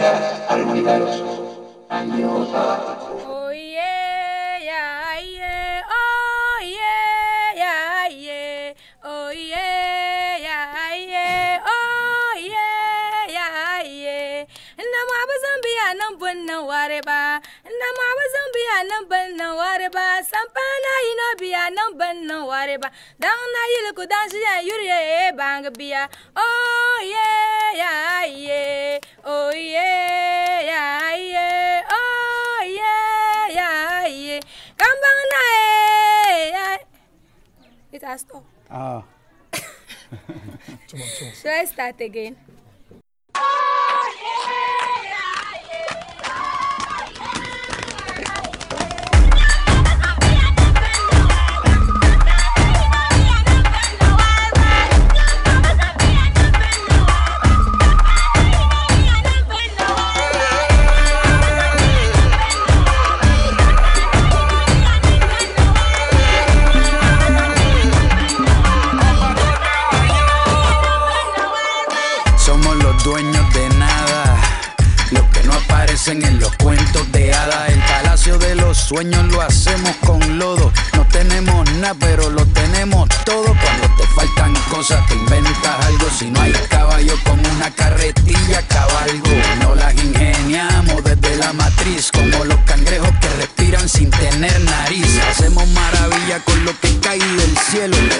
vida al olvidaros. Año sabático. Oye, ya, ye, oye, ya, yeah, oye, ya, ye, oye, ya, ye. Na ma ba zan biya nan bun nan. Na ma ba zan biya nan ya yuri ya eh, bang biya yeah, yeah. Oh yeah, yeah, yeah. Oh yeah, yeah, yeah. Kambang na eh. It has stopped. Ah. Should I start again?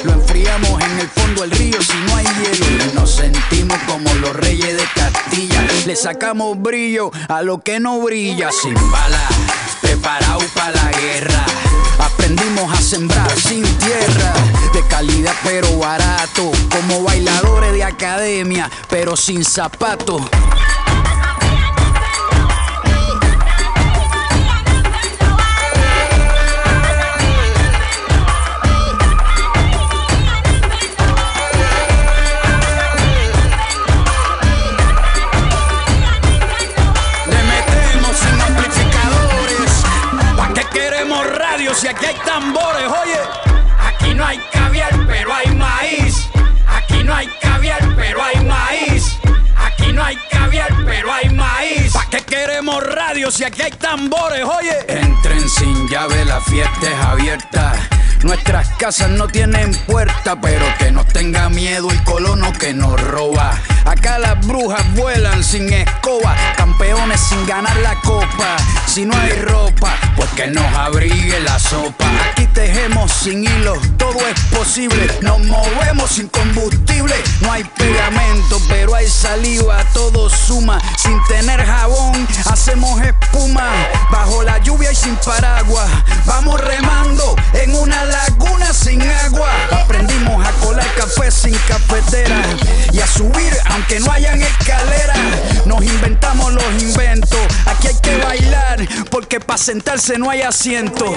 Lo enfriamos en el fondo del río si no hay hielo. Nos sentimos como los reyes de Castilla. Le sacamos brillo a lo que no brilla. Sin bala, preparado para la guerra. Aprendimos a sembrar sin tierra, de calidad pero barato, como bailadores de academia, pero sin zapatos. Aquí hay tambores? Oye, aquí no hay caviar, pero hay maíz. Aquí no hay caviar, pero hay maíz. Aquí no hay caviar, pero hay maíz. ¿Pa' qué queremos radio si aquí hay tambores? Oye, entren sin llave, la fiesta es abierta. Nuestras casas no tienen puerta, pero que nos tenga miedo el colono que nos roba. Acá las brujas vuelan sin escoba, campeones sin ganar la copa. Si no hay ropa, pues que nos abrigue la sopa. Aquí tejemos sin hilos, todo es posible. Nos movemos sin combustible, no hay pegamento, pero hay saliva, todo suma. Sin tener jabón, hacemos espuma. Bajo la lluvia y sin paraguas, vamos remando en una laguna sin agua. Aprendimos a colar café sin cafetera y a subir aunque no hayan escaleras. Nos inventamos los inventos. Aquí hay que bailar porque para sentarse no hay asiento.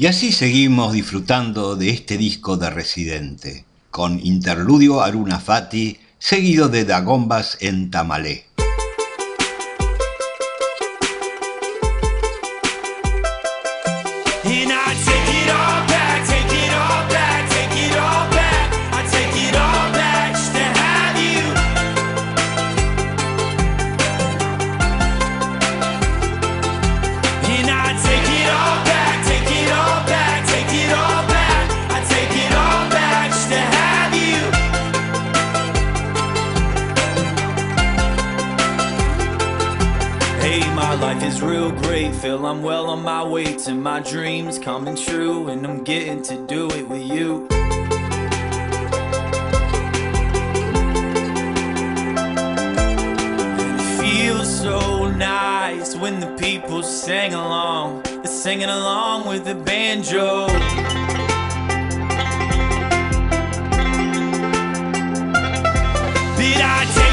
Y así seguimos disfrutando de este disco de Residente, con interludio Aruna Fati, seguido de Dagombas en Tamalé. Feel I'm well on my way to my dreams coming true, and I'm getting to do it with you. It feels so nice when the people sing along. They're singing along with the banjo. Did I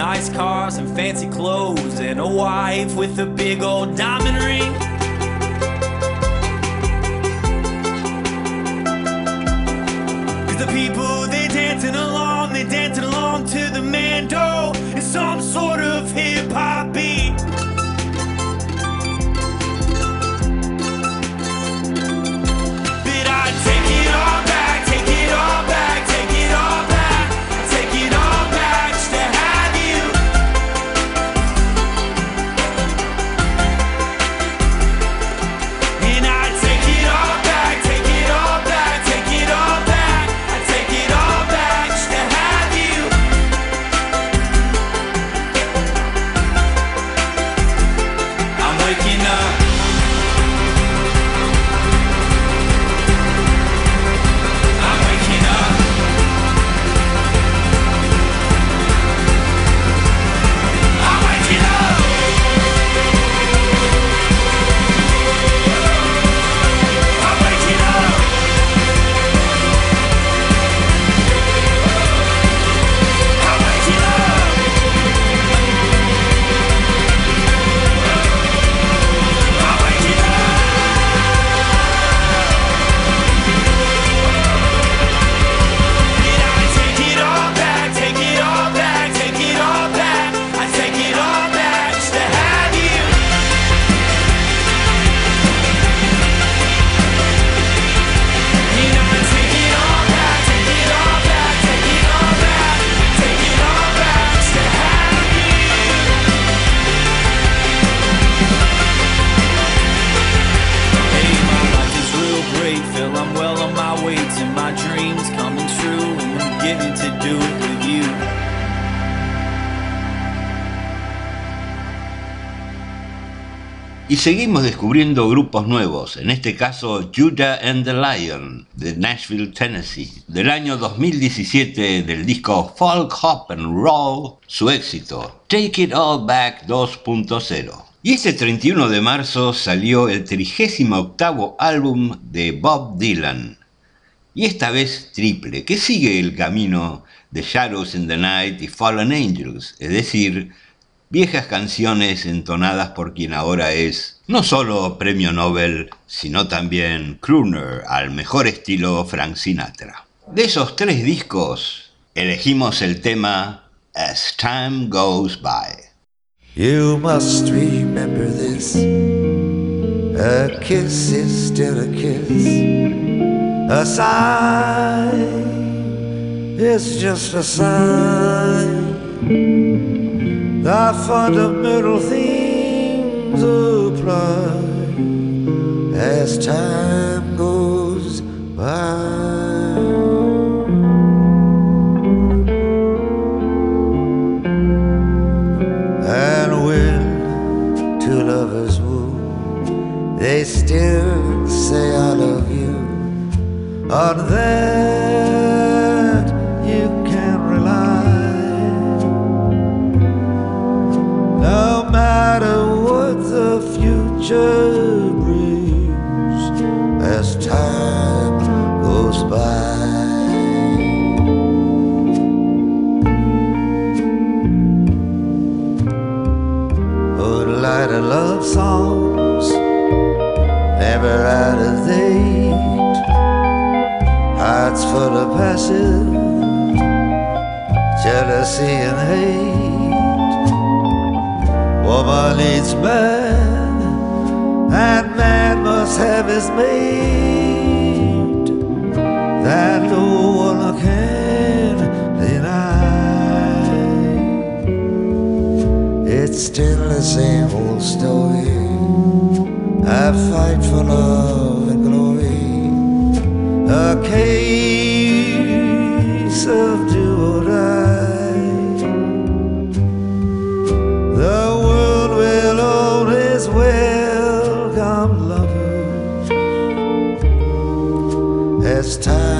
nice cars and fancy clothes and a wife with a big old diamond ring. Cause the people they dancing along, they dancing along to the mando. It's some sort of hip hop beat. Y seguimos descubriendo grupos nuevos, en este caso Judah and the Lion de Nashville, Tennessee, del año 2017 del disco Folk Hop and Roll, su éxito Take It All Back 2.0. Y este 31 de marzo salió el 38 álbum de Bob Dylan, y esta vez triple, que sigue el camino de Shadows in the Night y Fallen Angels, es decir, viejas canciones entonadas por quien ahora es no solo premio Nobel, sino también crooner al mejor estilo Frank Sinatra. De esos tres discos, elegimos el tema As Time Goes By. You must remember this. A kiss is still a kiss. A sign is just a sign. The fundamental things apply as time goes by. And when two lovers woo, they still say I love you. On that as time goes by. a love songs never out of date. Hearts full of passive jealousy and hate. Woman needs man and man must have his mate, that no one can deny. It's still the same old story. I fight for love and glory. A case of do or die. As time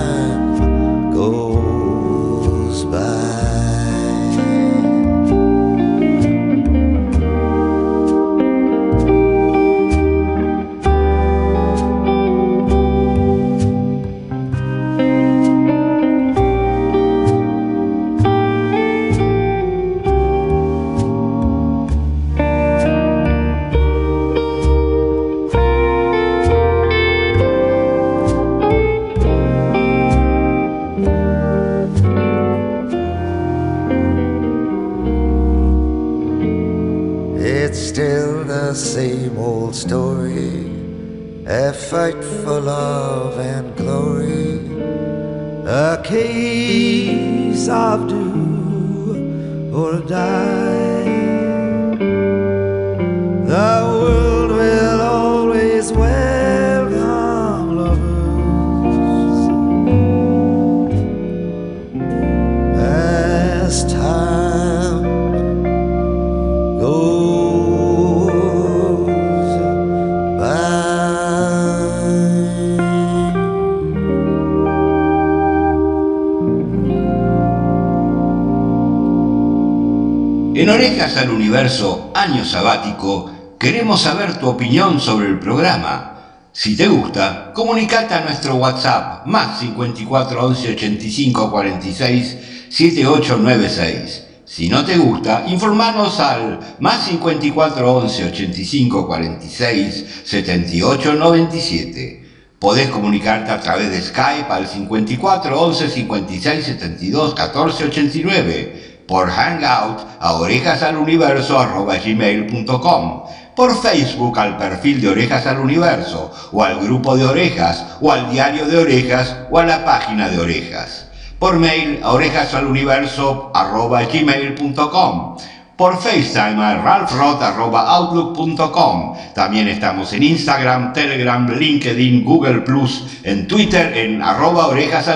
Al Universo, año sabático, queremos saber tu opinión sobre el programa. Si te gusta, comunicate a nuestro WhatsApp más 54 11 85 46 7896. Si no te gusta, informanos al más 54 11 85 46 78 97. Podés comunicarte a través de Skype al 54 11 56 72 14 89 por Hangout a orejasaluniverso.gmail.com, por Facebook al perfil de Orejas al Universo, o al grupo de Orejas, o al diario de Orejas, o a la página de Orejas, por mail a orejasaluniverso.gmail.com, por FaceTime a ralphrod.outlook.com. También estamos en Instagram, Telegram, LinkedIn, Google Plus, en Twitter en arroba orejas.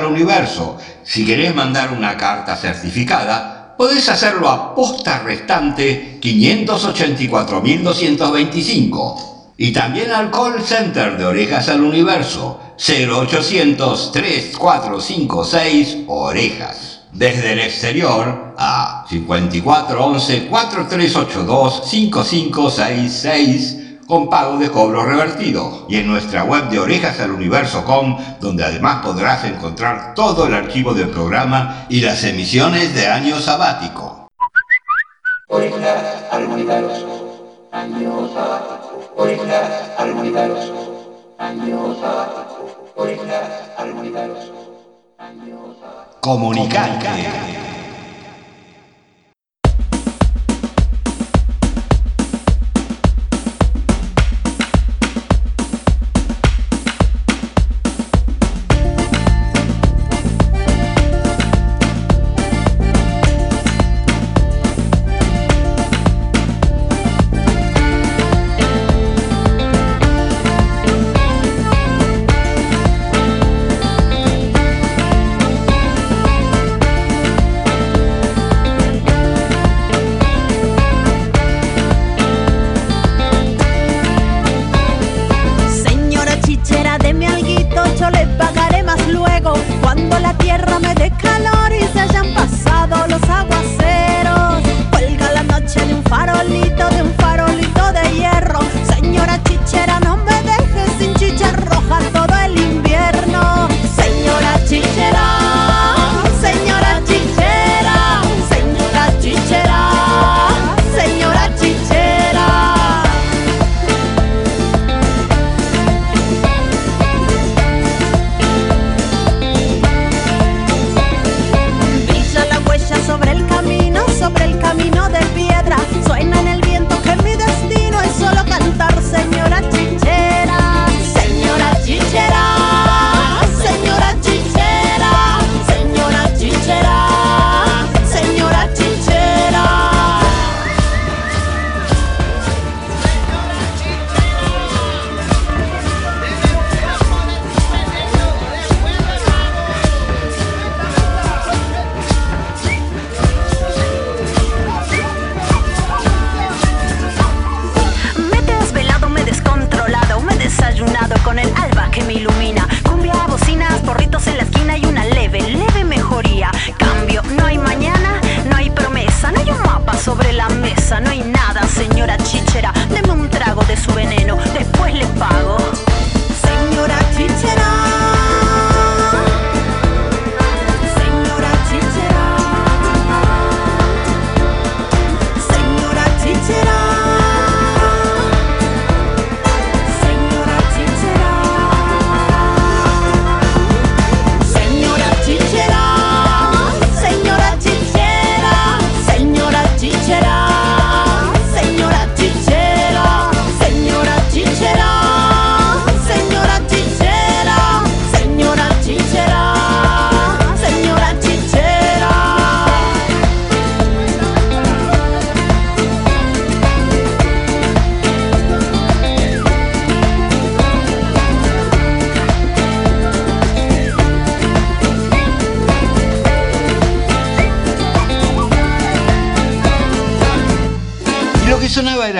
Si querés mandar una carta certificada, podés hacerlo a posta restante 584.225. Y también al call center de Orejas al Universo 0800 3456 Orejas. Desde el exterior a 5411 4382 5566 con pago de cobro revertido y en nuestra web de orejasaluniverso.com donde además podrás encontrar todo el archivo del programa y las emisiones de año sabático. Orejas al año sabático. Orejas al universo, año sabático. Orejas al universo, año sabático. Comunicante.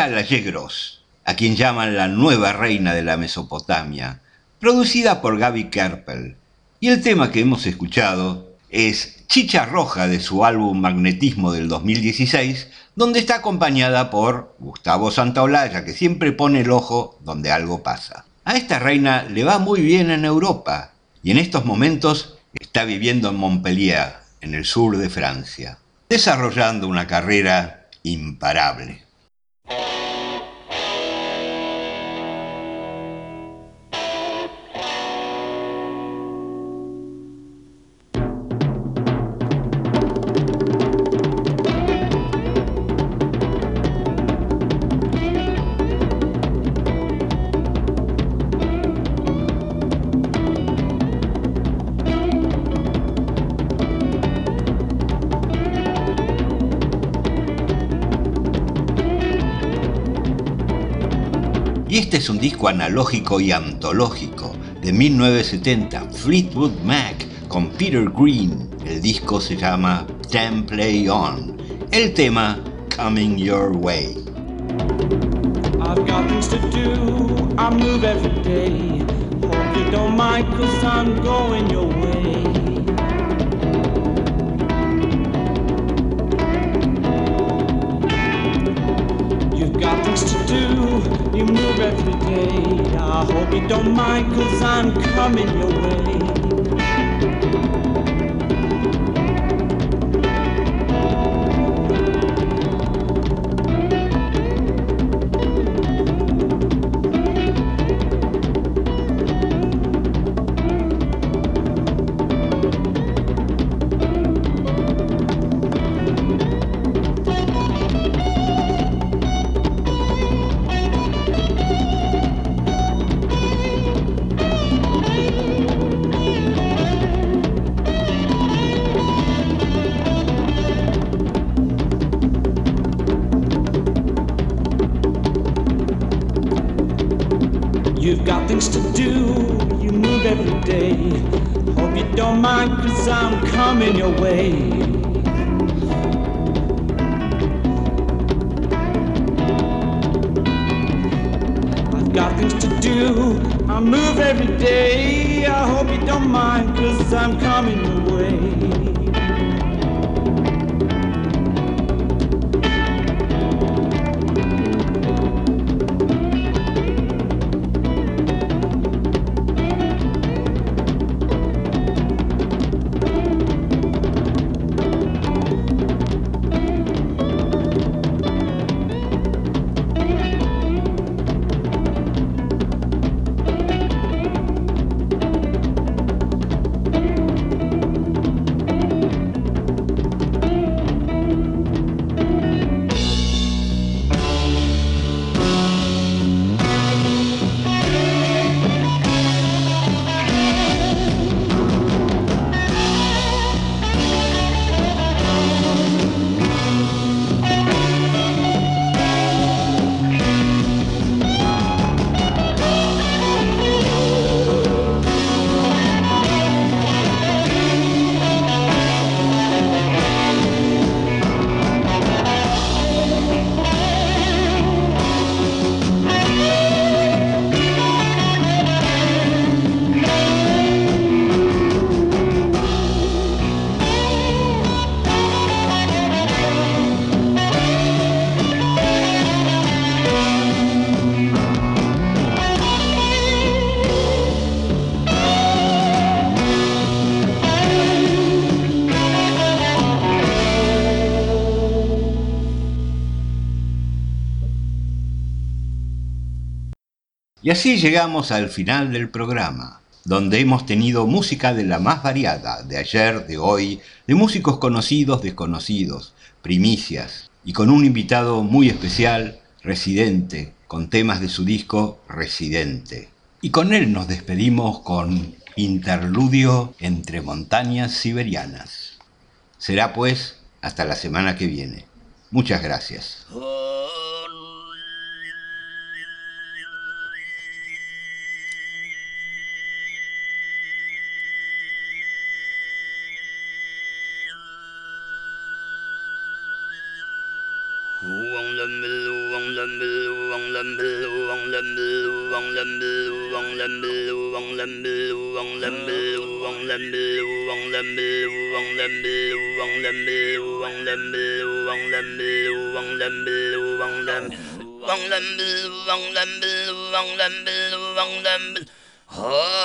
Yegros, a quien llaman la nueva reina de la Mesopotamia, producida por Gaby Kerpel. Y el tema que hemos escuchado es Chicha Roja de su álbum Magnetismo del 2016, donde está acompañada por Gustavo Santaolalla, que siempre pone el ojo donde algo pasa. A esta reina le va muy bien en Europa y en estos momentos está viviendo en Montpellier, en el sur de Francia, desarrollando una carrera imparable. Analógico y antológico de 1970, Fleetwood Mac con Peter Green. El disco se llama Damn Play On. El tema Coming Your Way. I've got things to do. I move every day. Hope you don't mind, going your way. You move every day. I hope you don't mind, cause I'm coming your way. Cause I'm coming your way. I've got things to do, I move every day. I hope you don't mind, cause I'm coming your way. Así llegamos al final del programa, donde hemos tenido música de la más variada, de ayer, de hoy, de músicos conocidos, desconocidos, primicias, y con un invitado muy especial, Residente, con temas de su disco Residente. Y con él nos despedimos con Interludio entre montañas siberianas. Será pues hasta la semana que viene. Muchas gracias. Oh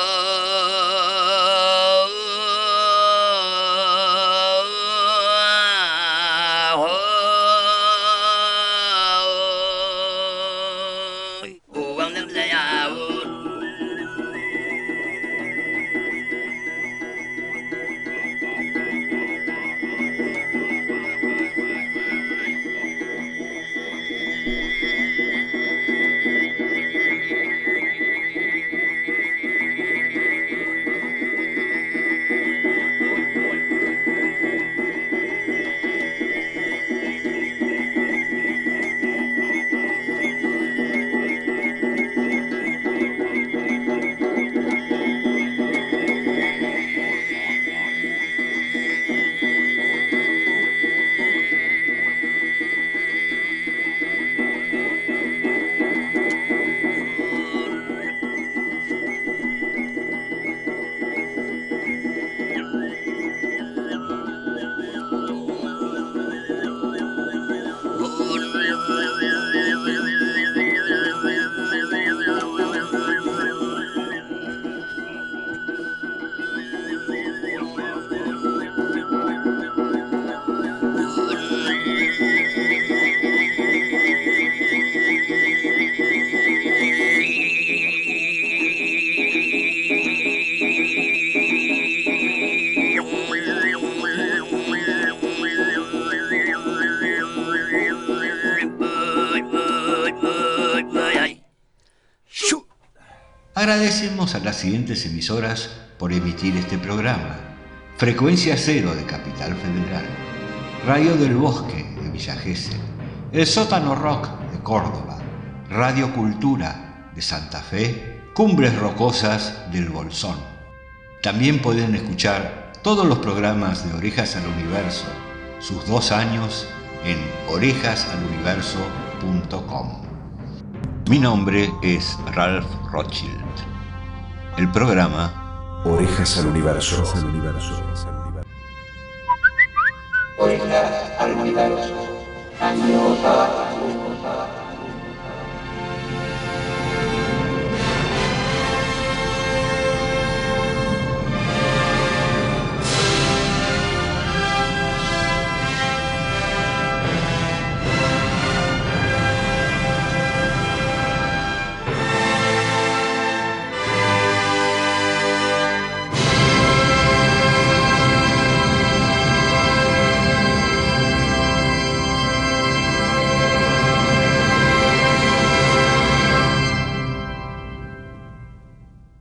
siguientes emisoras por emitir este programa. Frecuencia Cero de Capital Federal, Radio del Bosque de Villa Gesell, El Sótano Rock de Córdoba, Radio Cultura de Santa Fe, Cumbres Rocosas del Bolsón. También pueden escuchar todos los programas de Orejas al Universo, sus dos años, en orejasaluniverso.com. Mi nombre es Ralph Rothschild. El programa Orejas al universo. Orejas al universo. Año